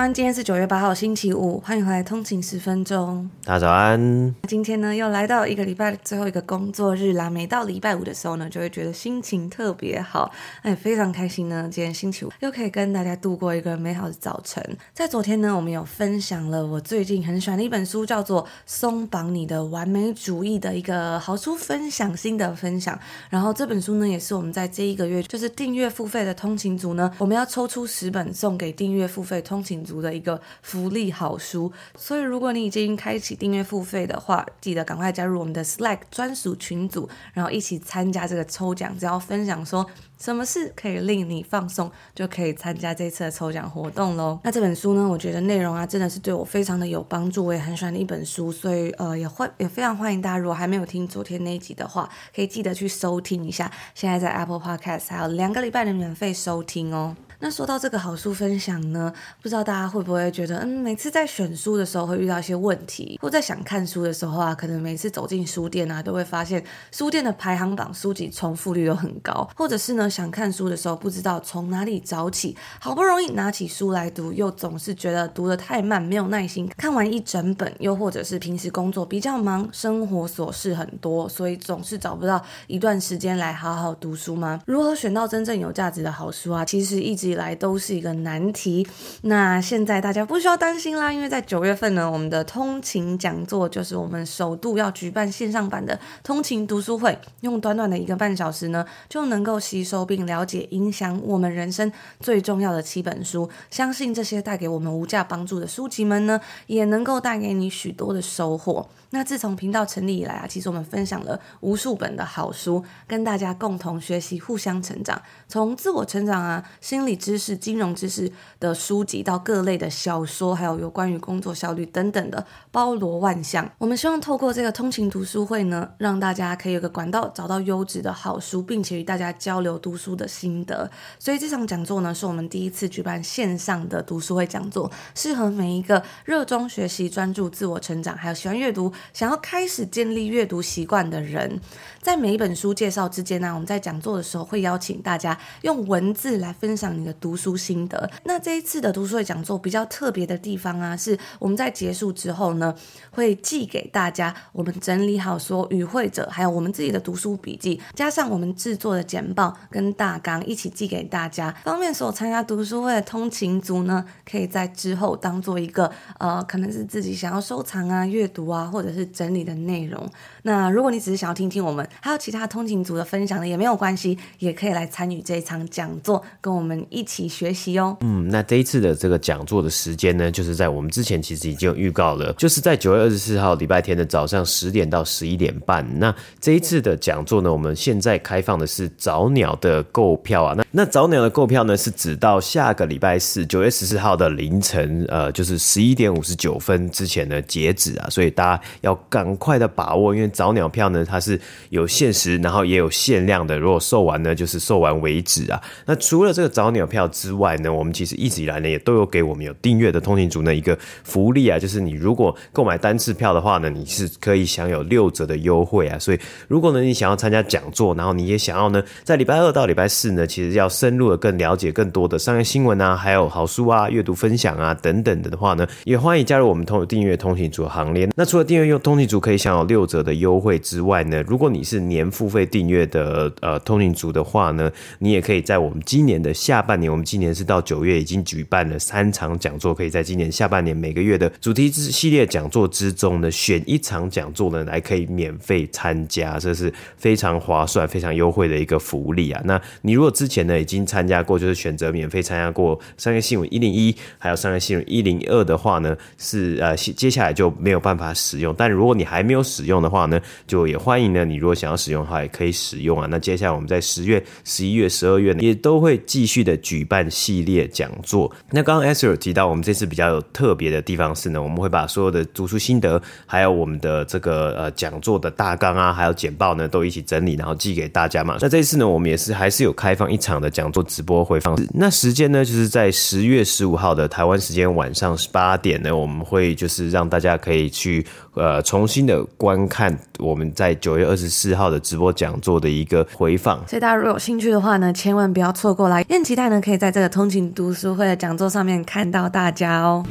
安，今天是九月八号，星期五，欢迎回来通勤十分钟。大家早安。今天呢，又来到一个礼拜的最后一个工作日啦。每到礼拜五的时候呢，就会觉得心情特别好，哎，非常开心呢。今天星期五又可以跟大家度过一个美好的早晨。在昨天呢，我们有分享了我最近很喜欢的一本书，叫做《松绑你的完美主义》的一个好书分享，心得分享。然后这本书呢，也是我们在这一个月就是订阅付费的通勤族呢，我们要抽出十本送给订阅付费通勤。族的一个福利好书，所以如果你已经开启订阅付费的话，记得赶快加入我们的 Slack 专属群组，然后一起参加这个抽奖。只要分享说什么事可以令你放松，就可以参加这次的抽奖活动喽。那这本书呢，我觉得内容啊真的是对我非常的有帮助，我也很喜欢的一本书，所以呃也会也非常欢迎大家，如果还没有听昨天那一集的话，可以记得去收听一下。现在在 Apple Podcast 还有两个礼拜的免费收听哦。那说到这个好书分享呢，不知道大家会不会觉得，嗯，每次在选书的时候会遇到一些问题，或在想看书的时候啊，可能每次走进书店啊，都会发现书店的排行榜书籍重复率都很高，或者是呢，想看书的时候不知道从哪里找起，好不容易拿起书来读，又总是觉得读得太慢，没有耐心看完一整本，又或者是平时工作比较忙，生活琐事很多，所以总是找不到一段时间来好好读书吗？如何选到真正有价值的好书啊？其实一直。以来都是一个难题。那现在大家不需要担心啦，因为在九月份呢，我们的通勤讲座就是我们首度要举办线上版的通勤读书会，用短短的一个半小时呢，就能够吸收并了解影响我们人生最重要的七本书。相信这些带给我们无价帮助的书籍们呢，也能够带给你许多的收获。那自从频道成立以来啊，其实我们分享了无数本的好书，跟大家共同学习，互相成长。从自我成长啊、心理知识、金融知识的书籍，到各类的小说，还有有关于工作效率等等的，包罗万象。我们希望透过这个通勤读书会呢，让大家可以有个管道找到优质的好书，并且与大家交流读书的心得。所以这场讲座呢，是我们第一次举办线上的读书会讲座，适合每一个热衷学习、专注自我成长，还有喜欢阅读。想要开始建立阅读习惯的人，在每一本书介绍之间呢，我们在讲座的时候会邀请大家用文字来分享你的读书心得。那这一次的读书会讲座比较特别的地方啊，是我们在结束之后呢，会寄给大家我们整理好所有与会者还有我们自己的读书笔记，加上我们制作的简报跟大纲一起寄给大家，方便所有参加读书会的通勤族呢，可以在之后当做一个呃，可能是自己想要收藏啊、阅读啊，或者。是整理的内容。那如果你只是想要听听我们还有其他通勤族的分享的，也没有关系，也可以来参与这一场讲座，跟我们一起学习哦。嗯，那这一次的这个讲座的时间呢，就是在我们之前其实已经有预告了，就是在九月二十四号礼拜天的早上十点到十一点半。那这一次的讲座呢，我们现在开放的是早鸟的购票啊。那那早鸟的购票呢，是指到下个礼拜四九月十四号的凌晨，呃，就是十一点五十九分之前呢截止啊，所以大家。要赶快的把握，因为早鸟票呢，它是有限时，然后也有限量的。如果售完呢，就是售完为止啊。那除了这个早鸟票之外呢，我们其实一直以来呢，也都有给我们有订阅的通勤族呢一个福利啊，就是你如果购买单次票的话呢，你是可以享有六折的优惠啊。所以如果呢你想要参加讲座，然后你也想要呢在礼拜二到礼拜四呢，其实要深入的更了解更多的商业新闻啊，还有好书啊、阅读分享啊等等的的话呢，也欢迎加入我们通有订阅通勤族行列。那除了订阅，用通勤族可以享有六折的优惠之外呢，如果你是年付费订阅的呃通勤族的话呢，你也可以在我们今年的下半年，我们今年是到九月已经举办了三场讲座，可以在今年下半年每个月的主题之系列讲座之中呢，选一场讲座呢来可以免费参加，这是非常划算、非常优惠的一个福利啊。那你如果之前呢已经参加过，就是选择免费参加过商业新闻一零一，还有商业新闻一零二的话呢，是呃接下来就没有办法使用。但如果你还没有使用的话呢，就也欢迎呢，你如果想要使用的话，也可以使用啊。那接下来我们在十月、十一月、十二月呢，也都会继续的举办系列讲座。那刚刚 Esther 有提到，我们这次比较有特别的地方是呢，我们会把所有的读书心得，还有我们的这个呃讲座的大纲啊，还有简报呢，都一起整理，然后寄给大家嘛。那这次呢，我们也是还是有开放一场的讲座直播回放。那时间呢，就是在十月十五号的台湾时间晚上十八点呢，我们会就是让大家可以去呃重新的观看我们在九月二十四号的直播讲座的一个回放。所以大家如果有兴趣的话呢，千万不要错过来。也期待呢，可以在这个通勤读书会的讲座上面看到大家哦。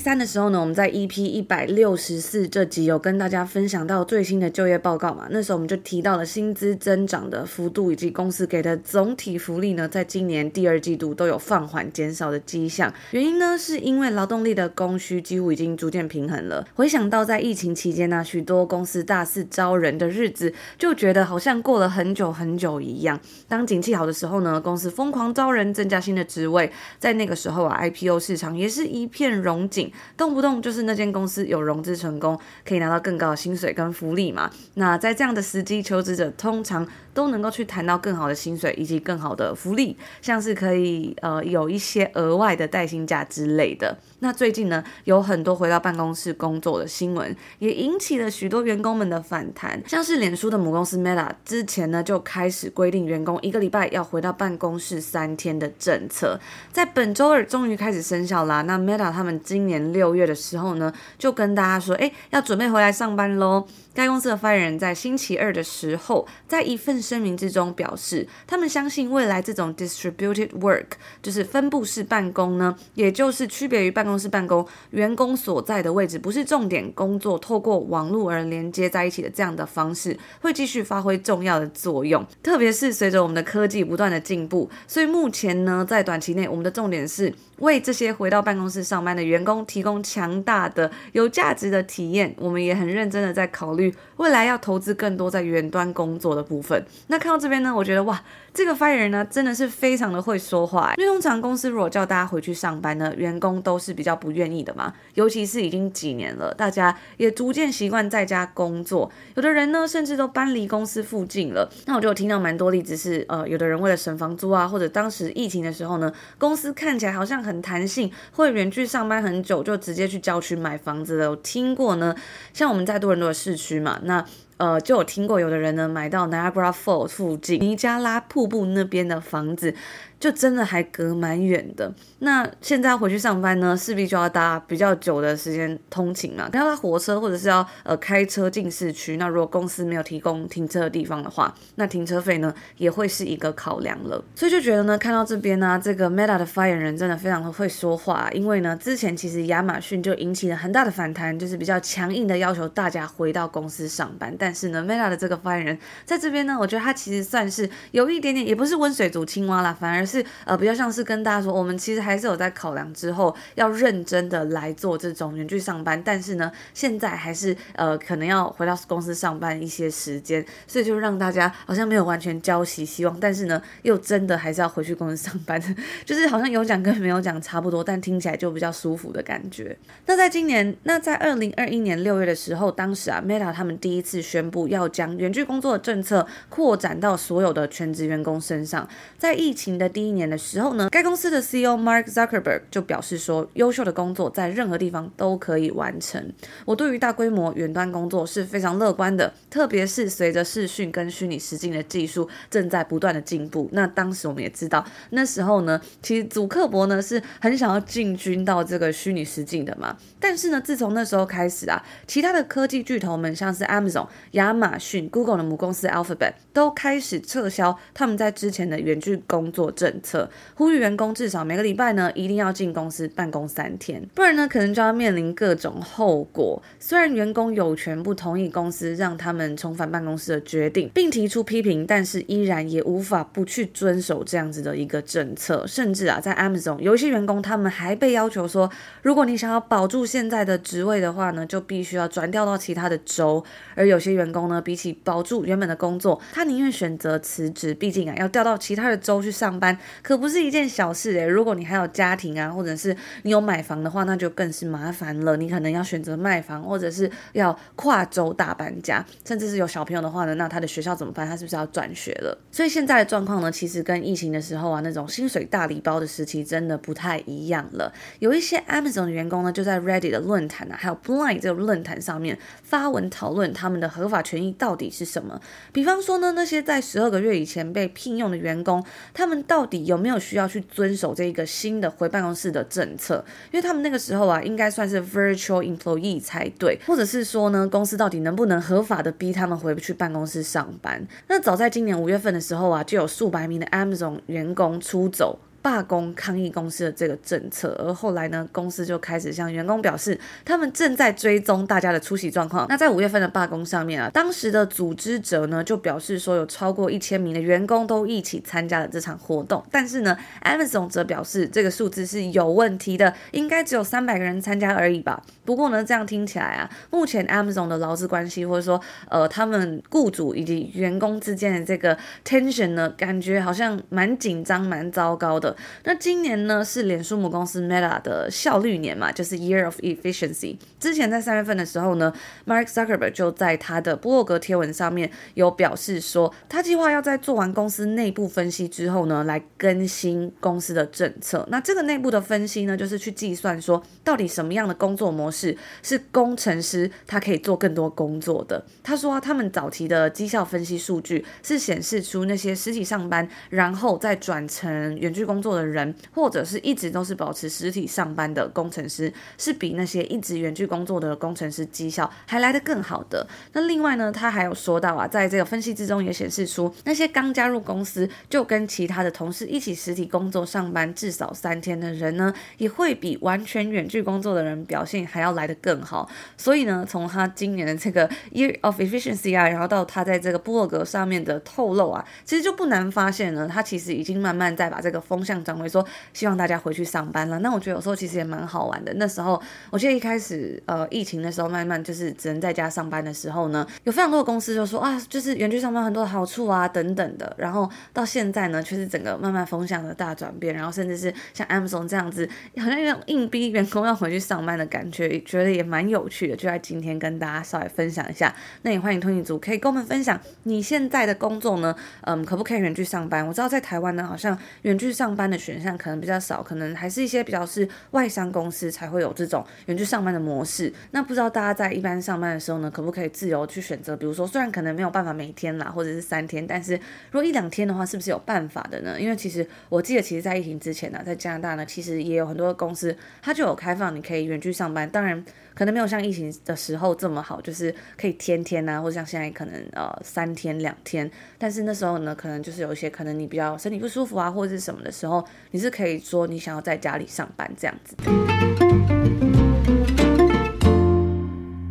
三的时候呢，我们在 EP 一百六十四这集有跟大家分享到最新的就业报告嘛。那时候我们就提到了薪资增长的幅度以及公司给的总体福利呢，在今年第二季度都有放缓减少的迹象。原因呢，是因为劳动力的供需几乎已经逐渐平衡了。回想到在疫情期间呢、许多公司大肆招人的日子，就觉得好像过了很久很久一样。当景气好的时候呢，公司疯狂招人，增加新的职位。在那个时候啊，IPO 市场也是一片融景。动不动就是那间公司有融资成功，可以拿到更高的薪水跟福利嘛。那在这样的时机，求职者通常都能够去谈到更好的薪水以及更好的福利，像是可以呃有一些额外的带薪假之类的。那最近呢，有很多回到办公室工作的新闻，也引起了许多员工们的反弹。像是脸书的母公司 Meta 之前呢，就开始规定员工一个礼拜要回到办公室三天的政策，在本周二终于开始生效啦。那 Meta 他们今年六月的时候呢，就跟大家说，哎，要准备回来上班喽。该公司的发言人在星期二的时候，在一份声明之中表示，他们相信未来这种 distributed work 就是分布式办公呢，也就是区别于办公室办公，员工所在的位置不是重点工作，透过网络而连接在一起的这样的方式，会继续发挥重要的作用。特别是随着我们的科技不断的进步，所以目前呢，在短期内，我们的重点是为这些回到办公室上班的员工提供强大的、有价值的体验。我们也很认真的在考虑。未来要投资更多在远端工作的部分。那看到这边呢，我觉得哇。这个发言人呢，真的是非常的会说话。因为通常公司如果叫大家回去上班呢，员工都是比较不愿意的嘛。尤其是已经几年了，大家也逐渐习惯在家工作。有的人呢，甚至都搬离公司附近了。那我就有听到蛮多例子是，呃，有的人为了省房租啊，或者当时疫情的时候呢，公司看起来好像很弹性，会远距上班很久，我就直接去郊区买房子了。我听过呢，像我们在多伦多的市区嘛，那。呃，就有听过有的人呢，买到 Niagara Falls 附近尼加拉瀑布那边的房子。就真的还隔蛮远的。那现在回去上班呢，势必就要搭比较久的时间通勤嘛。要搭火车或者是要呃开车进市区。那如果公司没有提供停车的地方的话，那停车费呢也会是一个考量了。所以就觉得呢，看到这边呢、这个 Meta 的发言人真的非常的会说话。因为呢，之前其实亚马逊就引起了很大的反弹，就是比较强硬的要求大家回到公司上班。但是呢，Meta 的这个发言人在这边呢，我觉得他其实算是有一点点，也不是温水煮青蛙啦，反而。是呃，比较像是跟大家说，我们其实还是有在考量之后要认真的来做这种远距上班，但是呢，现在还是呃可能要回到公司上班一些时间，所以就让大家好像没有完全浇熄希望，但是呢，又真的还是要回去公司上班，就是好像有讲跟没有讲差不多，但听起来就比较舒服的感觉。那在今年，那在二零二一年六月的时候，当时啊，Meta 他们第一次宣布要将远距工作的政策扩展到所有的全职员工身上，在疫情的第第一年的时候呢，该公司的 CEO Mark Zuckerberg 就表示说，优秀的工作在任何地方都可以完成。我对于大规模远端工作是非常乐观的，特别是随着视讯跟虚拟实境的技术正在不断的进步。那当时我们也知道，那时候呢，其实祖克伯呢是很想要进军到这个虚拟实境的嘛。但是呢，自从那时候开始啊，其他的科技巨头们，像是 Amazon、亚马逊、Google 的母公司 Alphabet 都开始撤销他们在之前的远距工作证政策，呼吁员工至少每个礼拜呢一定要进公司办公三天，不然呢可能就要面临各种后果。虽然员工有权不同意公司让他们重返办公室的决定，并提出批评，但是依然也无法不去遵守这样子的一个政策。甚至啊，在 Amazon 有一些员工，他们还被要求说，如果你想要保住现在的职位的话呢，就必须要转调到其他的州。而有些员工呢，比起保住原本的工作，他宁愿选择辞职。毕竟啊，要调到其他的州去上班，可不是一件小事诶。如果你还有家庭啊，或者是你有买房的话，那就更是麻烦了。你可能要选择卖房，或者是要跨州大搬家，甚至是有小朋友的话呢，那他的学校怎么办？他是不是要转学了？所以现在的状况呢，其实跟疫情的时候啊，那种薪水大礼包的时期真的不太一样了。有一些 Amazon 的员工呢，就在 Reddit 的论坛啊，还有 Blind 这个论坛上面发文讨论他们的合法权益到底是什么。比方说呢，那些在十二个月以前被聘用的员工，他们到底有没有需要去遵守这一个新的回办公室的政策？因为他们那个时候啊，应该算是 Virtual Employee 才对，或者是说呢，公司到底能不能合法的逼他们回不去办公室上班？那早在今年五月份的时候啊，就有数百名的 Amazon 员工出走。罢工抗议公司的这个政策，而后来呢，公司就开始向员工表示，他们正在追踪大家的出席状况。那在五月份的罢工上面啊，当时的组织者呢就表示说，有超过一千名的员工都一起参加了这场活动。但是呢，Amazon 则表示这个数字是有问题的，应该只有三百个人参加而已吧。不过呢，这样听起来啊，目前 Amazon 的劳资关系或者说呃他们雇主以及员工之间的这个 tension 呢，感觉好像蛮紧张、蛮糟糕的。那今年呢是脸书母公司 Meta 的效率年嘛，就是 Year of Efficiency。之前在三月份的时候呢，Mark Zuckerberg 就在他的部落格贴文上面有表示说，他计划要在做完公司内部分析之后呢，来更新公司的政策。那这个内部的分析呢，就是去计算说，到底什么样的工作模式是工程师他可以做更多工作的。他说啊，他们早期的绩效分析数据是显示出那些实体上班，然后再转成远距工工作的人，或者是一直都是保持实体上班的工程师，是比那些一直远距工作的工程师绩效还来得更好的。那另外呢，他还有说到啊，在这个分析之中也显示出，那些刚加入公司就跟其他的同事一起实体工作上班至少三天的人呢，也会比完全远距工作的人表现还要来得更好。所以呢，从他今年的这个 Year of Efficiency 啊，然后到他在这个部落格上面的透露啊，其实就不难发现呢，他其实已经慢慢在把这个风向转为。说希望大家回去上班了，那我觉得有时候其实也蛮好玩的。那时候我记得一开始呃疫情的时候，慢慢就是只能在家上班的时候呢，有非常多的公司就说啊，就是远距上班很多好处啊等等的。然后到现在呢，却是整个慢慢风向的大转变，然后甚至是像 Amazon 这样子，好像有种硬逼员工要回去上班的感觉，觉得也蛮有趣的。就在今天跟大家稍微分享一下。那也欢迎通勤族可以跟我们分享你现在的工作呢，嗯，可不可以远距上班？我知道在台湾呢，好像远距上班班的选项可能比较少，可能还是一些比较是外商公司才会有这种远距上班的模式。那不知道大家在一般上班的时候呢，可不可以自由去选择？比如说，虽然可能没有办法每天啦，或者是三天，但是如果一两天的话，是不是有办法的呢？因为其实我记得，其实，在疫情之前呢，在加拿大呢，其实也有很多的公司，它就有开放你可以远距上班。当然，可能没有像疫情的时候这么好，就是可以天天啊，或者像现在可能呃三天两天。但是那时候呢，可能就是有一些可能你比较身体不舒服啊，或者是什么的时候，你是可以说你想要在家里上班这样子。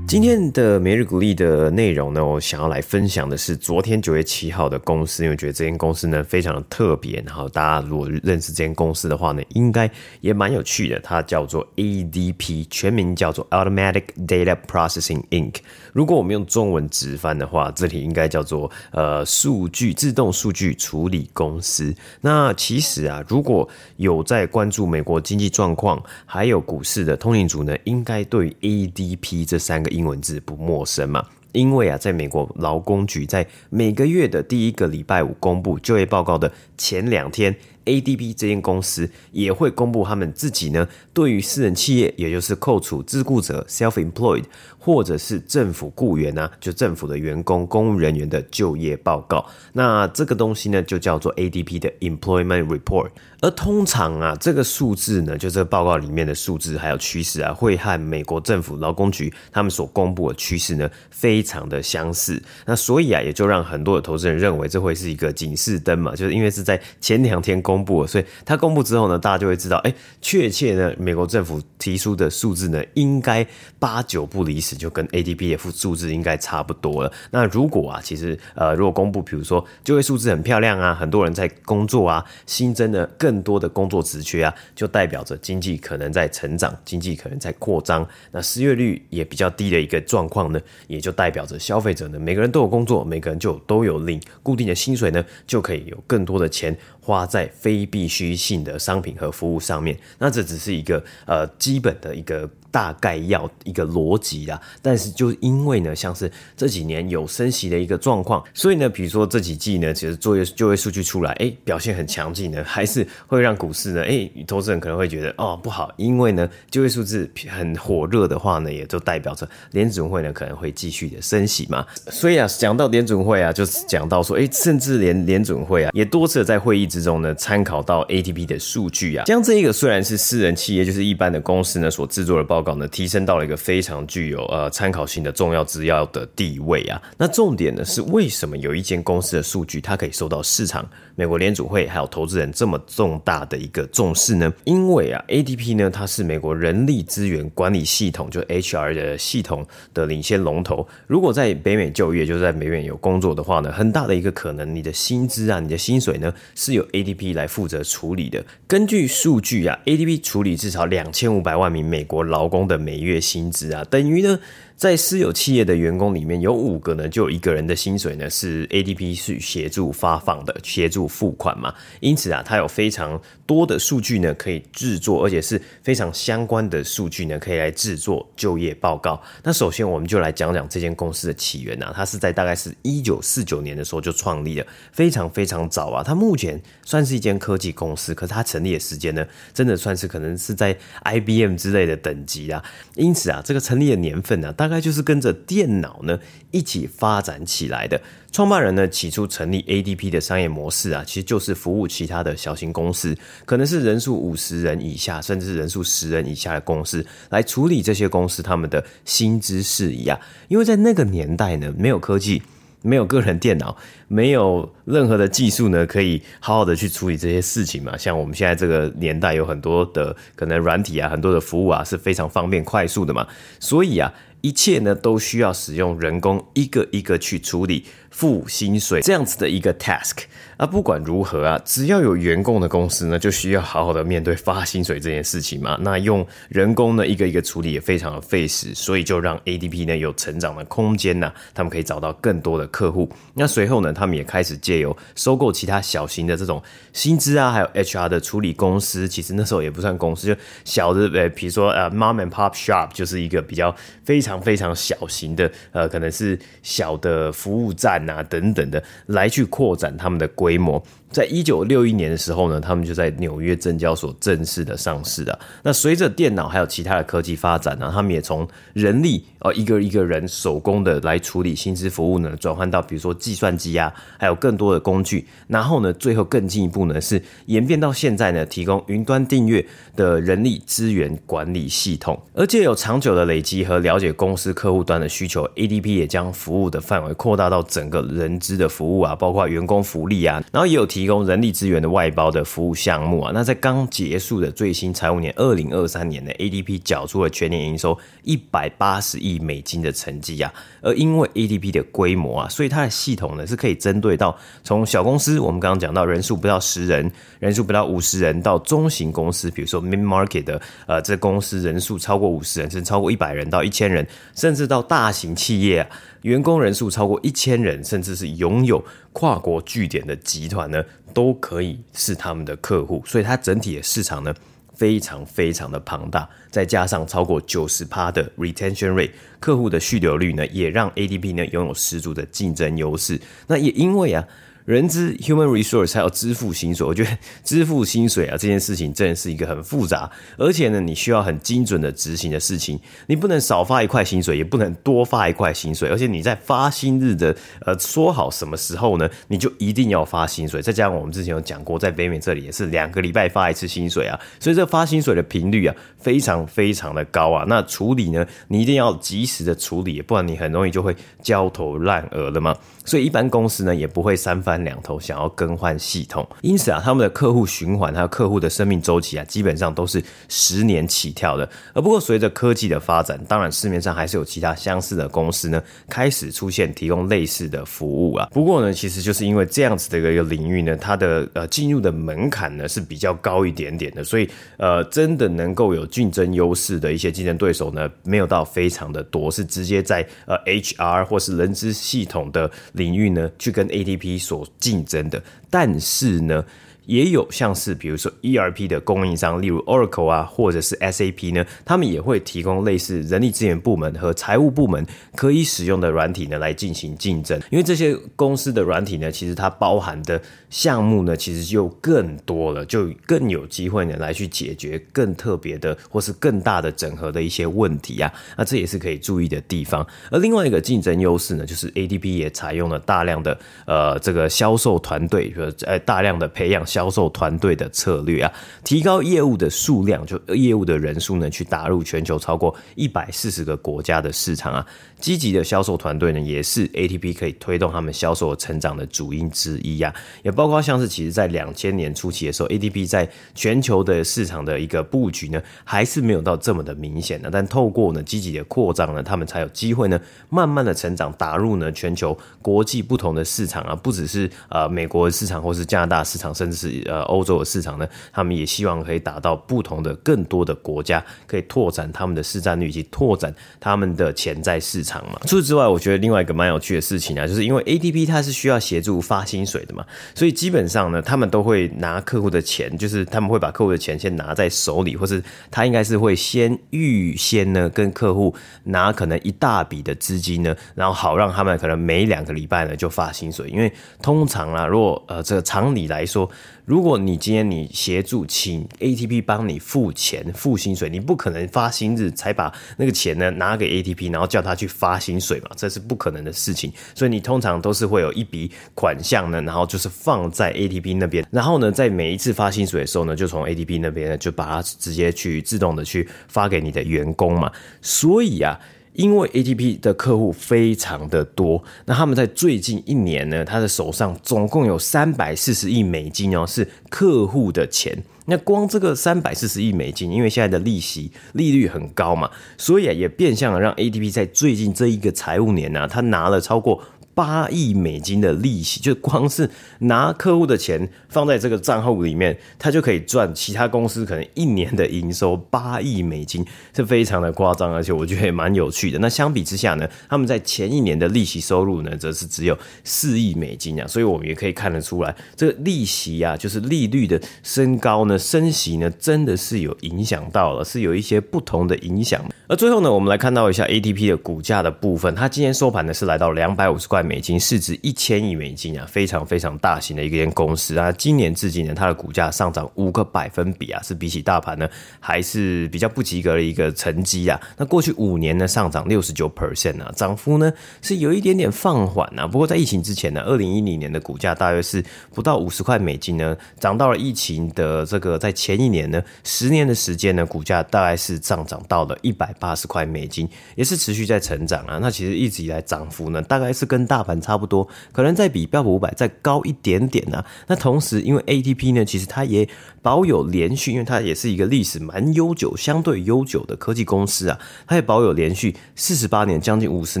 今天的每日鼓励的内容呢，我想要来分享的是昨天九月七号的公司，因为觉得这间公司呢非常的特别，然后大家如果认识这间公司的话呢，应该也蛮有趣的。它叫做 ADP，全名叫做 Automatic Data Processing Inc。如果我们用中文直翻的话，这里应该叫做呃数据自动数据处理公司。那其实啊，如果有在关注美国经济状况还有股市的通灵族呢，应该对 ADP 这三个英文字不陌生嘛？因为啊，在美国劳工局在每个月的第一个礼拜五公布就业报告的前两天，ADP 这间公司也会公布他们自己呢，对于私人企业，也就是扣除自雇者 （self-employed） 或者是政府雇员啊，就政府的员工、公务人员的就业报告。那这个东西呢，就叫做 ADP 的 Employment Report。而通常啊，这个数字呢，就这个报告里面的数字还有趋势啊，会和美国政府劳工局他们所公布的趋势呢，非常的相似。那所以啊，也就让很多的投资人认为这会是一个警示灯嘛，就是因为是在前两天公布的，所以它公布之后呢，大家就会知道，哎，确切呢，美国政府提出的数字呢，应该八九不离十，就跟 ADP 的数字应该差不多了。那如果啊，其实呃，如果公布，比如说就业数字很漂亮啊，很多人在工作啊，新增了更多的工作职缺啊，就代表着经济可能在成长，经济可能在扩张。那失业率也比较低的一个状况呢，也就代表着消费者呢，每个人都有工作，每个人就都有领固定的薪水呢，就可以有更多的钱花在非必需性的商品和服务上面。那这只是一个呃基本的一个。大概要一个逻辑啦，但是就因为呢，像是这几年有升息的一个状况，所以呢，比如说这几季呢，其实就业就业数据出来，哎，表现很强劲呢，还是会让股市呢，哎，投资人可能会觉得哦不好，因为呢，就业数字很火热的话呢，也就代表着联准会呢可能会继续的升息嘛。所以啊，讲到联准会啊，就是讲到说，哎，甚至连联准会啊，也多次在会议之中呢，参考到 ATP 的数据啊，将这一个虽然是私人企业，就是一般的公司呢所制作的报告。呢，提升到了一个非常具有呃参考性的重要资料的地位啊。那重点呢是为什么有一间公司的数据它可以受到市场、美国联储会还有投资人这么重大的一个重视呢？因为啊，ADP 呢它是美国人力资源管理系统，就 HR 的系统的领先龙头。如果在北美就业，就是在美美有工作的话呢，很大的一个可能，你的薪资啊，你的薪水呢是由 ADP 来负责处理的。根据数据啊，ADP 处理至少两千五百万名美国劳工的每月薪资啊，等于呢。在私有企业的员工里面，有五个呢，就有一个人的薪水呢是 ADP 是协助发放的，协助付款嘛。因此啊，它有非常多的数据呢可以制作，而且是非常相关的数据呢可以来制作就业报告。那首先我们就来讲讲这间公司的起源啊，它是在大概是一九四九年的时候就创立了，非常非常早啊。它目前算是一间科技公司，可是它成立的时间呢，真的算是可能是在 IBM 之类的等级啊。因此啊，这个成立的年份呢，大大概就是跟着电脑呢一起发展起来的。创办人呢起初成立 ADP 的商业模式啊，其实就是服务其他的小型公司，可能是人数五十人以下，甚至是人数十人以下的公司，来处理这些公司他们的薪资事宜啊。因为在那个年代呢，没有科技。没有个人电脑，没有任何的技术呢，可以好好的去处理这些事情嘛。像我们现在这个年代，有很多的可能软体啊，很多的服务啊，是非常方便快速的嘛。所以啊。一切呢都需要使用人工一个一个去处理付薪水这样子的一个 task 啊，不管如何啊，只要有员工的公司呢，就需要好好的面对发薪水这件事情嘛。那用人工呢一个一个处理也非常的费时，所以就让 ADP 呢有成长的空间呐，他们可以找到更多的客户。那随后呢，他们也开始借由收购其他小型的这种薪资啊，还有 HR 的处理公司，其实那时候也不算公司，就小的呃，比如说呃，mom and pop shop 就是一个比较非常。非常小型的，呃，可能是小的服务站啊等等的，来去扩展他们的规模。在一九六一年的时候呢，他们就在纽约证交所正式的上市了。那随着电脑还有其他的科技发展呢，他们也从人力哦一个一个人手工的来处理薪资服务呢，转换到比如说计算机啊，还有更多的工具。然后呢，最后更进一步呢，是演变到现在呢，提供云端订阅的人力资源管理系统。而且有长久的累积和了解公司客户端的需求，ADP 也将服务的范围扩大到整个人资的服务啊，包括员工福利啊，然后也有提。提供人力资源的外包的服务项目啊，那在刚结束的最新财务年二零二三年呢，ADP 缴出了全年营收一百八十亿美金的成绩啊。而因为 ADP 的规模啊，所以它的系统呢是可以针对到从小公司，我们刚刚讲到人数不到十人，人数不到五十人，到中型公司，比如说 mid market 的呃，这公司人数超过五十人，甚至超过一百人到一千人，甚至到大型企业。员工人数超过一千人，甚至是拥有跨国据点的集团呢，都可以是他们的客户。所以它整体的市场呢，非常非常的庞大。再加上超过九十趴的 retention rate，客户的续留率呢，也让 ADP 呢拥有十足的竞争优势。那也因为啊。人资 human resource 还要支付薪水，我觉得支付薪水啊这件事情真的是一个很复杂，而且呢，你需要很精准的执行的事情，你不能少发一块薪水，也不能多发一块薪水，而且你在发薪日的呃说好什么时候呢，你就一定要发薪水。再加上我们之前有讲过，在北美这里也是两个礼拜发一次薪水啊，所以这发薪水的频率啊非常非常的高啊。那处理呢，你一定要及时的处理，不然你很容易就会焦头烂额了嘛。所以一般公司呢也不会三番。两头想要更换系统，因此啊，他们的客户循环还有客户的生命周期啊，基本上都是十年起跳的。而不过随着科技的发展，当然市面上还是有其他相似的公司呢，开始出现提供类似的服务啊。不过呢，其实就是因为这样子的一个领域呢，它的呃进入的门槛呢是比较高一点点的，所以呃真的能够有竞争优势的一些竞争对手呢，没有到非常的多，是直接在呃 HR 或是人资系统的领域呢去跟 ATP 所竞争的，但是呢。也有像是比如说 ERP 的供应商，例如 Oracle 啊，或者是 SAP 呢，他们也会提供类似人力资源部门和财务部门可以使用的软体呢，来进行竞争。因为这些公司的软体呢，其实它包含的项目呢，其实就更多了，就更有机会呢来去解决更特别的或是更大的整合的一些问题啊。那这也是可以注意的地方。而另外一个竞争优势呢，就是 ADP 也采用了大量的呃这个销售团队，呃大量的培养。销售团队的策略啊，提高业务的数量，就业务的人数呢，去打入全球超过一百四十个国家的市场啊。积极的销售团队呢，也是 ATP 可以推动他们销售成长的主因之一啊。也包括像是其实在两千年初期的时候，ADP 在全球的市场的一个布局呢，还是没有到这么的明显的。但透过呢积极的扩张呢，他们才有机会呢，慢慢的成长，打入呢全球国际不同的市场啊，不只是呃美国的市场，或是加拿大市场，甚至是。呃，欧洲的市场呢，他们也希望可以打到不同的、更多的国家，可以拓展他们的市占率以及拓展他们的潜在市场嘛。除此之外，我觉得另外一个蛮有趣的事情啊，就是因为 ADP 它是需要协助发薪水的嘛，所以基本上呢，他们都会拿客户的钱，就是他们会把客户的钱先拿在手里，或是他应该是会先预先呢跟客户拿可能一大笔的资金呢，然后好让他们可能每两个礼拜呢就发薪水，因为通常啊，如果呃这个常理来说。如果你今天你协助请 ATP 帮你付钱付薪水，你不可能发薪日才把那个钱呢拿给 ATP，然后叫他去发薪水嘛，这是不可能的事情。所以你通常都是会有一笔款项呢，然后就是放在 ATP 那边，然后呢，在每一次发薪水的时候呢，就从 ATP 那边呢就把它直接去自动的去发给你的员工嘛。所以啊。因为 ATP 的客户非常的多，那他们在最近一年呢，他的手上总共有三百四十亿美金哦，是客户的钱。那光这个三百四十亿美金，因为现在的利息利率很高嘛，所以啊，也变相了让 ATP 在最近这一个财务年呢，他拿了超过。八亿美金的利息，就光是拿客户的钱放在这个账户里面，他就可以赚其他公司可能一年的营收八亿美金，是非常的夸张，而且我觉得也蛮有趣的。那相比之下呢，他们在前一年的利息收入呢，则是只有四亿美金啊，所以我们也可以看得出来，这个利息啊，就是利率的升高呢，升息呢，真的是有影响到了，是有一些不同的影响。而最后呢，我们来看到一下 ATP 的股价的部分，它今天收盘呢是来到两百五十块。美金市值一千亿美金啊，非常非常大型的一间公司啊。今年至今呢，它的股价上涨五个百分比啊，是比起大盘呢还是比较不及格的一个成绩啊。那过去五年呢，上涨六十九 percent 啊，涨幅呢是有一点点放缓啊。不过在疫情之前呢，二零一零年的股价大约是不到五十块美金呢，涨到了疫情的这个在前一年呢，十年的时间呢，股价大概是上涨到了一百八十块美金，也是持续在成长啊。那其实一直以来涨幅呢，大概是跟大大盘差不多，可能再比标普五百再高一点点呢、啊。那同时，因为 ATP 呢，其实它也保有连续，因为它也是一个历史蛮悠久、相对悠久的科技公司啊，它也保有连续四十八年、将近五十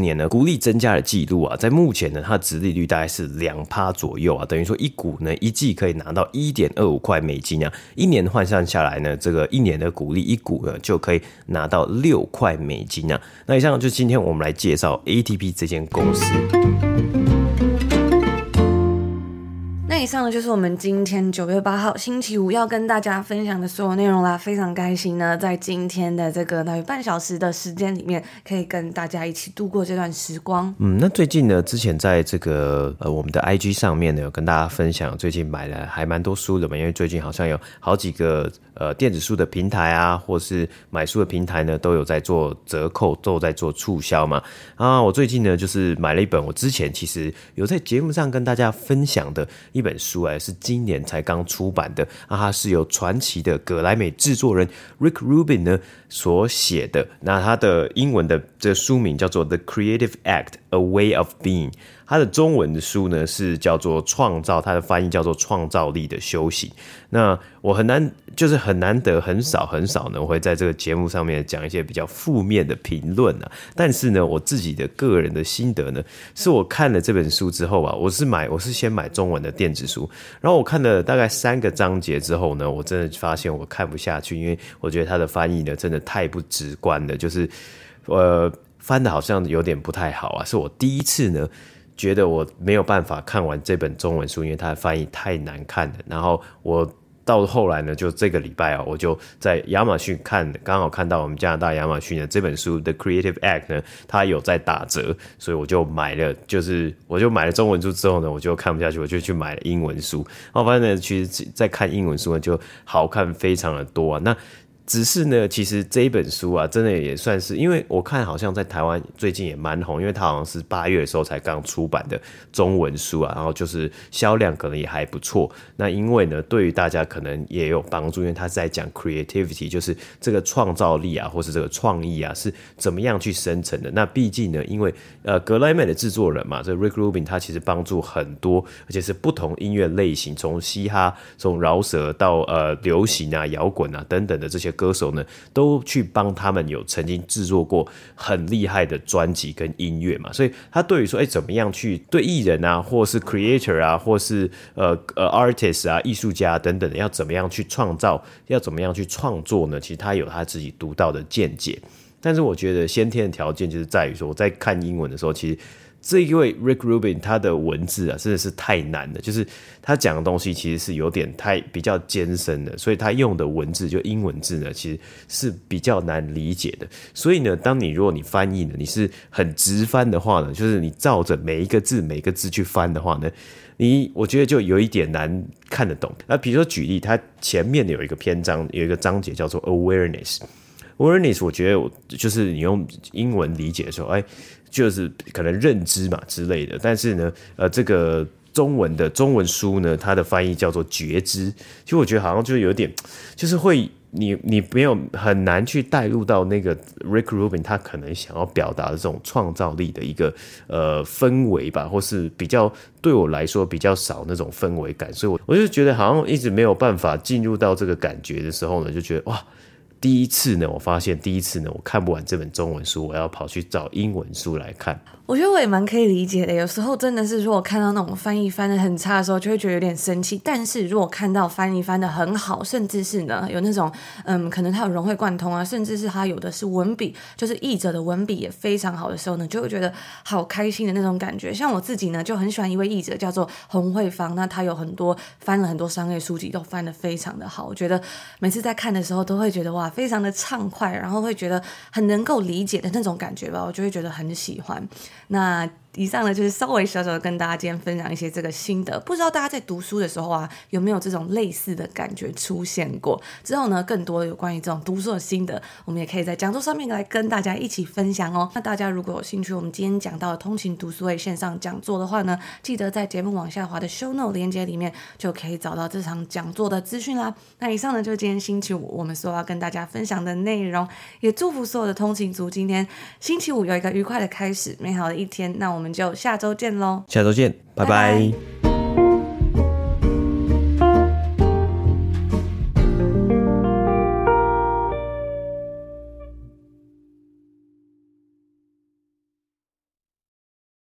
年的股利增加的记录啊。在目前呢，它的殖利率大概是两趴左右啊，等于说一股呢一季可以拿到一点二五块美金啊，一年换算下来呢，这个一年的股利一股呢就可以拿到六块美金啊。那以上就今天我们来介绍 ATP 这间公司。Thank you. 以上呢就是我们今天九月八号星期五要跟大家分享的所有内容啦，非常开心呢，在今天的这个大约半小时的时间里面，可以跟大家一起度过这段时光。嗯，那最近呢，之前在这个呃我们的 IG 上面呢，有跟大家分享，最近买了还蛮多书的嘛，因为最近好像有好几个呃电子书的平台啊，或是买书的平台呢，都有在做折扣，都有在做促销嘛。啊，我最近呢就是买了一本我之前其实有在节目上跟大家分享的一本。本书哎，是今年才刚出版的那，它是由传奇的葛莱美制作人 Rick Rubin 呢所写的。那它的英文的这书名叫做《The Creative Act》A Way of Being，它的中文的书呢是叫做《创造》，它的翻译叫做《创造力的修行》。那我很难，就是很难得，很少很少呢，我会在这个节目上面讲一些比较负面的评论啊。但是呢，我自己的个人的心得呢，是我看了这本书之后啊，我是买，我是先买中文的电子书，然后我看了大概三个章节之后呢，我真的发现我看不下去，因为我觉得它的翻译呢，真的太不直观了，就是呃。翻的好像有点不太好啊，是我第一次呢，觉得我没有办法看完这本中文书，因为它的翻译太难看了。然后我到后来呢，就这个礼拜啊，我就在亚马逊看，刚好看到我们加拿大亚马逊的这本书《The Creative Act》呢，它有在打折，所以我就买了。就是我就买了中文书之后呢，我就看不下去，我就去买了英文书。然后发现呢，其实在看英文书呢，就好看非常的多啊。那只是呢，其实这一本书啊，真的也算是，因为我看好像在台湾最近也蛮红，因为它好像是八月的时候才刚出版的中文书啊，然后就是销量可能也还不错。那因为呢，对于大家可能也有帮助，因为他是在讲 creativity，就是这个创造力啊，或是这个创意啊，是怎么样去生成的。那毕竟呢，因为呃，格莱美的制作人嘛，这 Rick Rubin 他其实帮助很多，而且是不同音乐类型，从嘻哈、从饶舌到呃流行啊、摇滚啊等等的这些。歌手呢，都去帮他们有曾经制作过很厉害的专辑跟音乐嘛，所以他对于说，哎，怎么样去对艺人啊，或是 creator 啊，或是呃呃 artist 啊，艺术家等等的，要怎么样去创造，要怎么样去创作呢？其实他有他自己独到的见解。但是我觉得先天的条件就是在于说，我在看英文的时候，其实。这一位 Rick Rubin，他的文字啊，真的是太难了。就是他讲的东西其实是有点太比较艰深的，所以他用的文字就英文字呢，其实是比较难理解的。所以呢，当你如果你翻译呢，你是很直翻的话呢，就是你照着每一个字每一个字去翻的话呢，你我觉得就有一点难看得懂。那比如说举例，它前面有一个篇章，有一个章节叫做 Awareness。Awareness，我觉得就是你用英文理解的时候，哎。就是可能认知嘛之类的，但是呢，呃，这个中文的中文书呢，它的翻译叫做觉知。其实我觉得好像就有点，就是会你你没有很难去带入到那个 Rick Rubin 他可能想要表达的这种创造力的一个呃氛围吧，或是比较对我来说比较少那种氛围感，所以我我就觉得好像一直没有办法进入到这个感觉的时候呢，就觉得哇。第一次呢，我发现第一次呢，我看不完这本中文书，我要跑去找英文书来看。我觉得我也蛮可以理解的，有时候真的是如果看到那种翻译翻的很差的时候，就会觉得有点生气。但是如果看到翻译翻的很好，甚至是呢有那种嗯，可能他有融会贯通啊，甚至是他有的是文笔，就是译者的文笔也非常好的时候呢，就会觉得好开心的那种感觉。像我自己呢，就很喜欢一位译者叫做洪慧芳，那他有很多翻了很多商业书籍，都翻的非常的好。我觉得每次在看的时候，都会觉得哇，非常的畅快，然后会觉得很能够理解的那种感觉吧，我就会觉得很喜欢。那。以上呢，就是稍微小小的跟大家今天分享一些这个心得，不知道大家在读书的时候啊，有没有这种类似的感觉出现过？之后呢，更多的有关于这种读书的心得，我们也可以在讲座上面来跟大家一起分享哦。那大家如果有兴趣，我们今天讲到的通勤读书会线上讲座的话呢，记得在节目往下滑的 show note 链接里面就可以找到这场讲座的资讯啦。那以上呢，就是今天星期五我们所要跟大家分享的内容，也祝福所有的通勤族今天星期五有一个愉快的开始，美好的一天。那我我们就下周见喽！下周见，拜拜。拜拜。